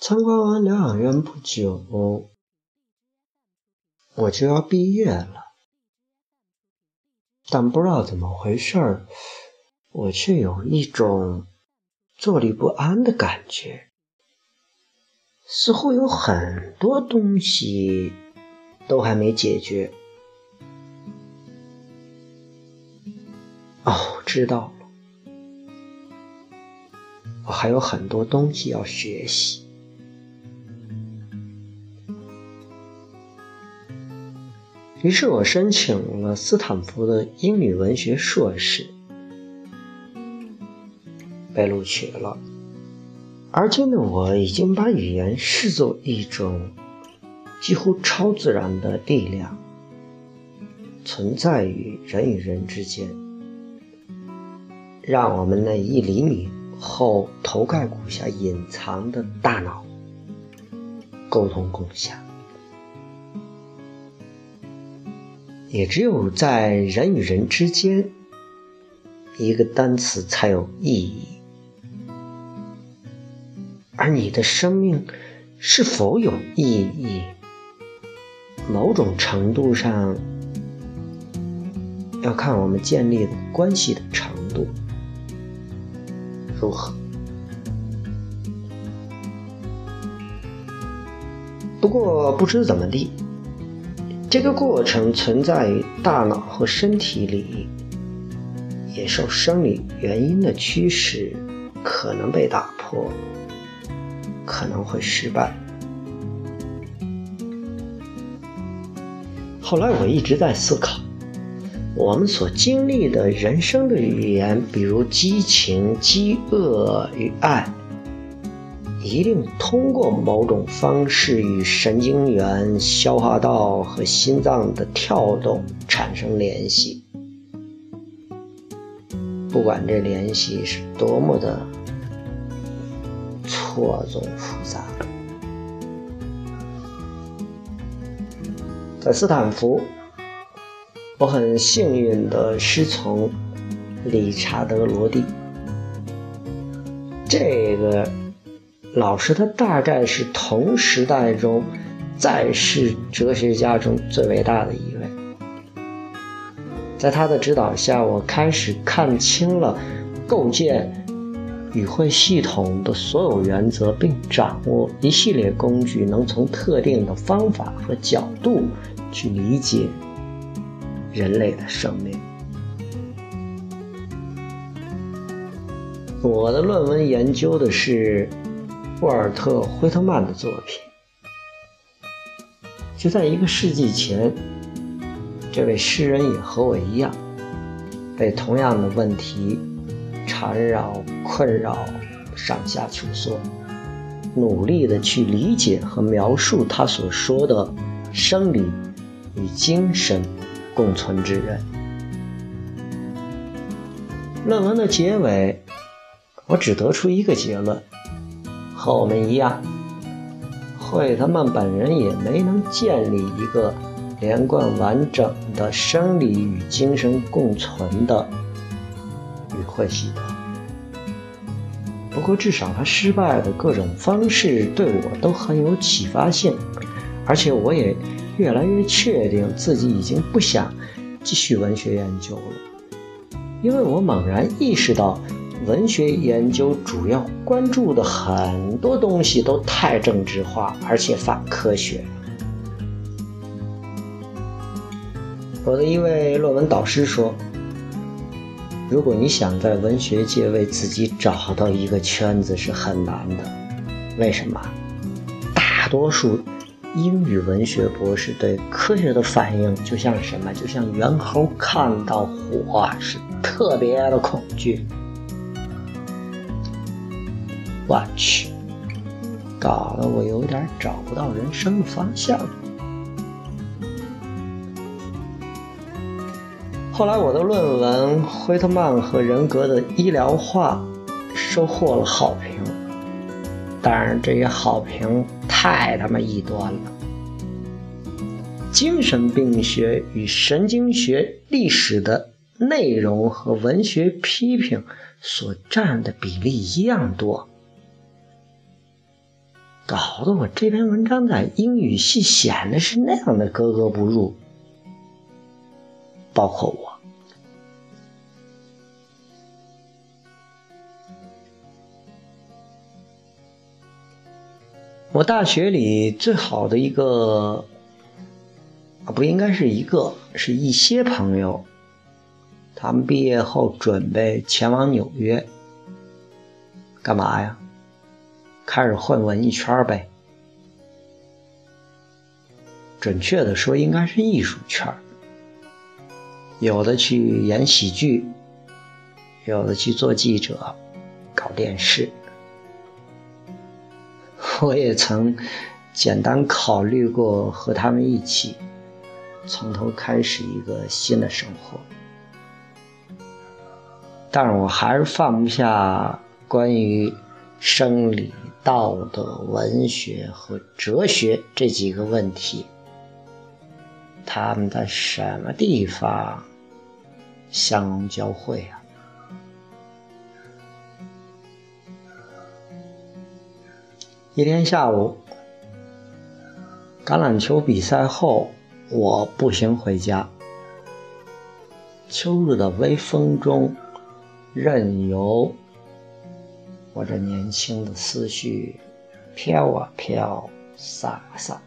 参观完疗养院不久，我就要毕业了，但不知道怎么回事，我却有一种坐立不安的感觉，似乎有很多东西都还没解决。哦，知道了，我还有很多东西要学习。于是我申请了斯坦福的英语文学硕士，被录取了。而今的我已经把语言视作一种几乎超自然的力量，存在于人与人之间。让我们那一厘米厚头盖骨下隐藏的大脑沟通共享，也只有在人与人之间，一个单词才有意义。而你的生命是否有意义，某种程度上要看我们建立的关系的程度。如何？不过不知怎么地，这个过程存在于大脑和身体里，也受生理原因的驱使，可能被打破，可能会失败。后来我一直在思考。我们所经历的人生的语言，比如激情、饥饿与爱，一定通过某种方式与神经元、消化道和心脏的跳动产生联系。不管这联系是多么的错综复杂，在斯坦福。我很幸运地师从理查德·罗蒂，这个老师他大概是同时代中在世哲学家中最伟大的一位。在他的指导下，我开始看清了构建语汇系统的所有原则，并掌握一系列工具，能从特定的方法和角度去理解。人类的生命。我的论文研究的是沃尔特·惠特曼的作品。就在一个世纪前，这位诗人也和我一样，被同样的问题缠绕、困扰，上下求索，努力的去理解和描述他所说的生理与精神。共存之人。论文的结尾，我只得出一个结论：和我们一样，惠特曼本人也没能建立一个连贯完整的生理与精神共存的语会系统。不过，至少他失败的各种方式对我都很有启发性，而且我也。越来越确定自己已经不想继续文学研究了，因为我猛然意识到，文学研究主要关注的很多东西都太政治化，而且反科学。我的一位论文导师说：“如果你想在文学界为自己找到一个圈子是很难的，为什么？大多数。”英语文学博士对科学的反应就像什么？就像猿猴看到火是特别的恐惧。我去，搞得我有点找不到人生的方向。后来我的论文《惠特曼和人格的医疗化》收获了好评，当然这些好评。太他妈异端了！精神病学与神经学历史的内容和文学批评所占的比例一样多，搞得我这篇文章在英语系显得是那样的格格不入，包括我。我大学里最好的一个，不应该是一个，是一些朋友，他们毕业后准备前往纽约，干嘛呀？开始混文艺圈呗。准确的说，应该是艺术圈有的去演喜剧，有的去做记者，搞电视。我也曾简单考虑过和他们一起从头开始一个新的生活，但是我还是放不下关于生理、道德、文学和哲学这几个问题，他们在什么地方相融交汇啊？一天下午，橄榄球比赛后，我步行回家。秋日的微风中，任由我这年轻的思绪飘啊飘，散啊散。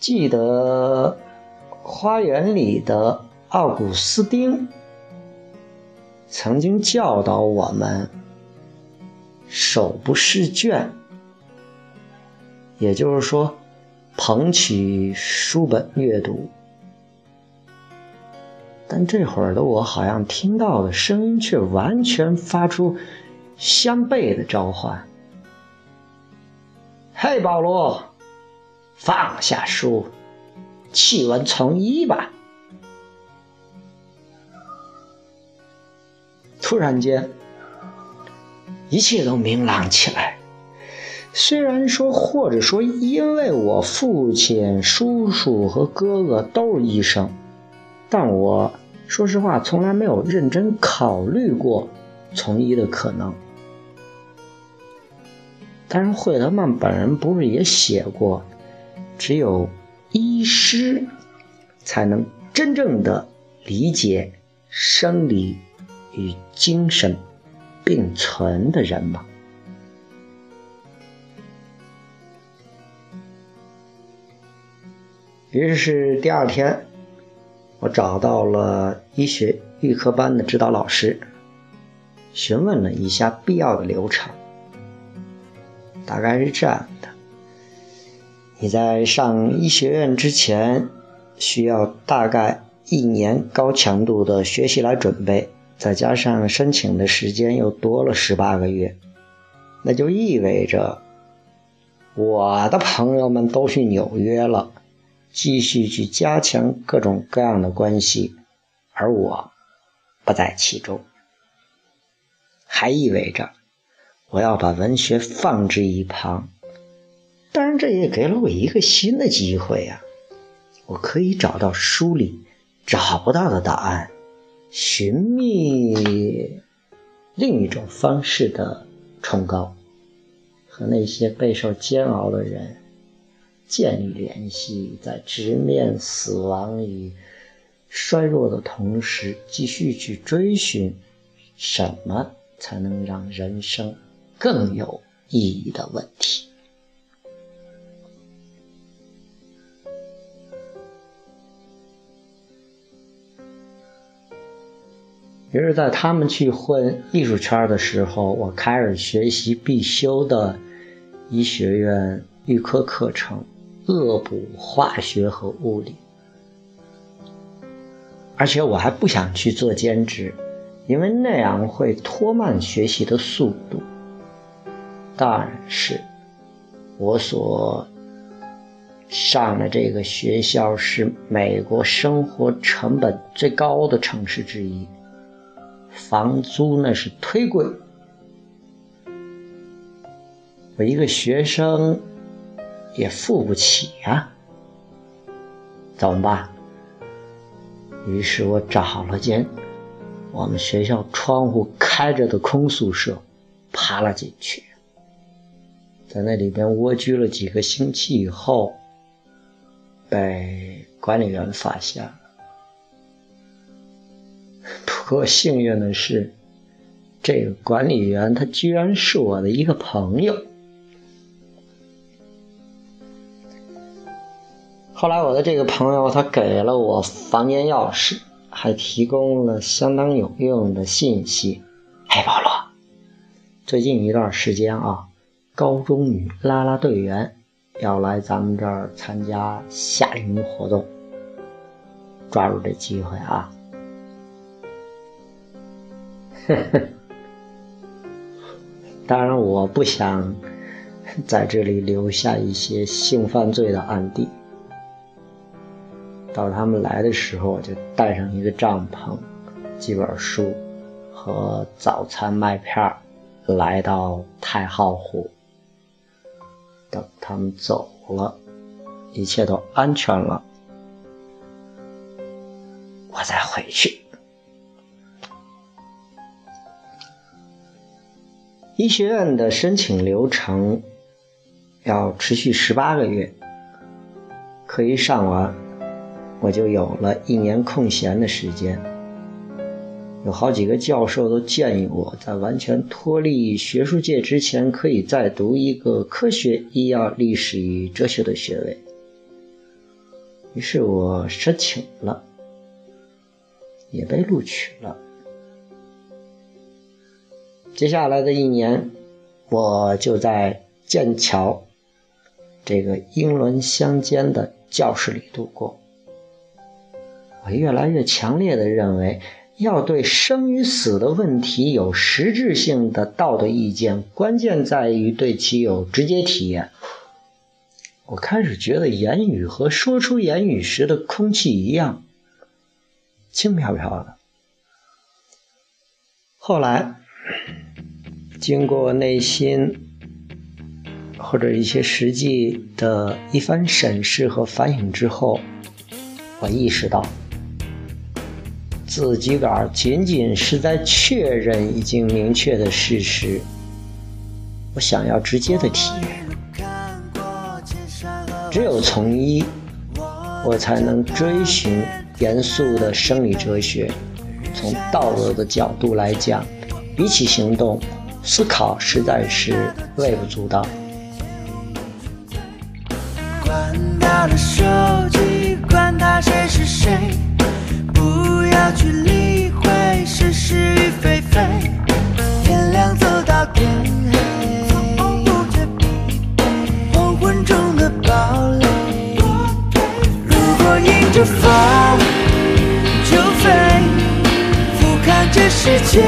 记得花园里的奥古斯丁曾经教导我们。手不释卷，也就是说，捧起书本阅读。但这会儿的我，好像听到的声音却完全发出相悖的召唤：“嘿，保罗，放下书，弃文从医吧！”突然间。一切都明朗起来。虽然说，或者说，因为我父亲、叔叔和哥哥都是医生，但我说实话，从来没有认真考虑过从医的可能。但是惠特曼本人不是也写过，只有医师才能真正的理解生理与精神。并存的人吗？于是第二天，我找到了医学预科班的指导老师，询问了一下必要的流程。大概是这样的：你在上医学院之前，需要大概一年高强度的学习来准备。再加上申请的时间又多了十八个月，那就意味着我的朋友们都去纽约了，继续去加强各种各样的关系，而我不在其中。还意味着我要把文学放置一旁，当然这也给了我一个新的机会呀，我可以找到书里找不到的答案。寻觅另一种方式的崇高，和那些备受煎熬的人建立联系，在直面死亡与衰弱的同时，继续去追寻什么才能让人生更有意义的问题。于是，在他们去混艺术圈的时候，我开始学习必修的医学院预科课程，恶补化学和物理。而且我还不想去做兼职，因为那样会拖慢学习的速度。但是，我所上的这个学校是美国生活成本最高的城市之一。房租那是忒贵，我一个学生也付不起呀，怎么办？于是我找了间我们学校窗户开着的空宿舍，爬了进去。在那里边蜗居了几个星期以后，被管理员发现了。不过幸运的是，这个管理员他居然是我的一个朋友。后来我的这个朋友他给了我房间钥匙，还提供了相当有用的信息。嘿，保罗，最近一段时间啊，高中女啦啦队员要来咱们这儿参加夏令营活动，抓住这机会啊！呵呵，当然我不想在这里留下一些性犯罪的案底。到他们来的时候，我就带上一个帐篷、几本书和早餐麦片儿来到太浩湖。等他们走了，一切都安全了，我再回去。医学院的申请流程要持续十八个月，课一上完。我就有了一年空闲的时间，有好几个教授都建议我在完全脱离学术界之前，可以再读一个科学、医药、历史与哲学的学位。于是我申请了，也被录取了。接下来的一年，我就在剑桥这个英伦相间的教室里度过。我越来越强烈的认为，要对生与死的问题有实质性的道德意见，关键在于对其有直接体验。我开始觉得言语和说出言语时的空气一样，轻飘飘的。后来，经过内心或者一些实际的一番审视和反省之后，我意识到。自己个儿仅仅是在确认已经明确的事实，我想要直接的体验。只有从一，我才能追寻严肃的生理哲学。从道德的角度来讲，比起行动，思考实在是微不足道。管他的手机，管他谁是谁。不要去理会是是与非非，天亮走到天黑，从不觉疲惫，黄昏中的堡垒。如果迎着风就飞，俯瞰这世界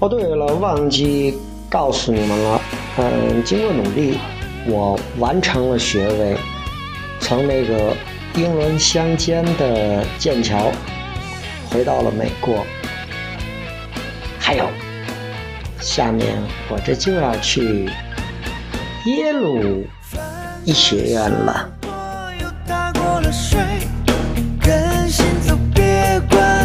哦，对了，忘记告诉你们了，嗯，经过努力，我完成了学位，从那个。英伦相间的剑桥，回到了美国。还有，下面我这就要去耶鲁医学院了。跟心走，别管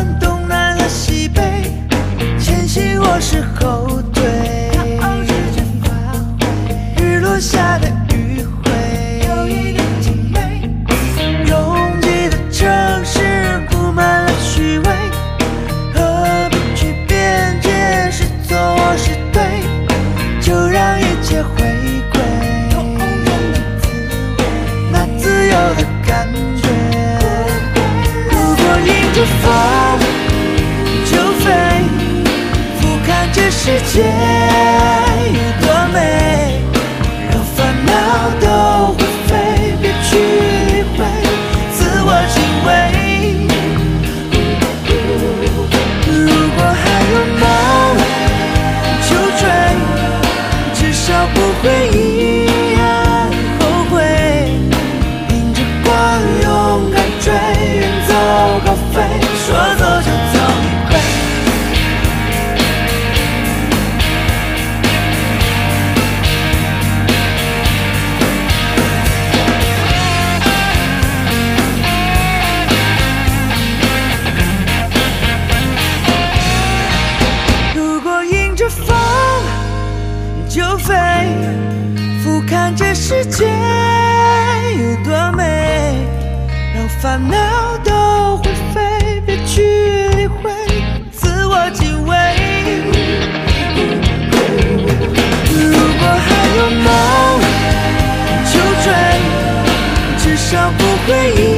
世界。都，不会一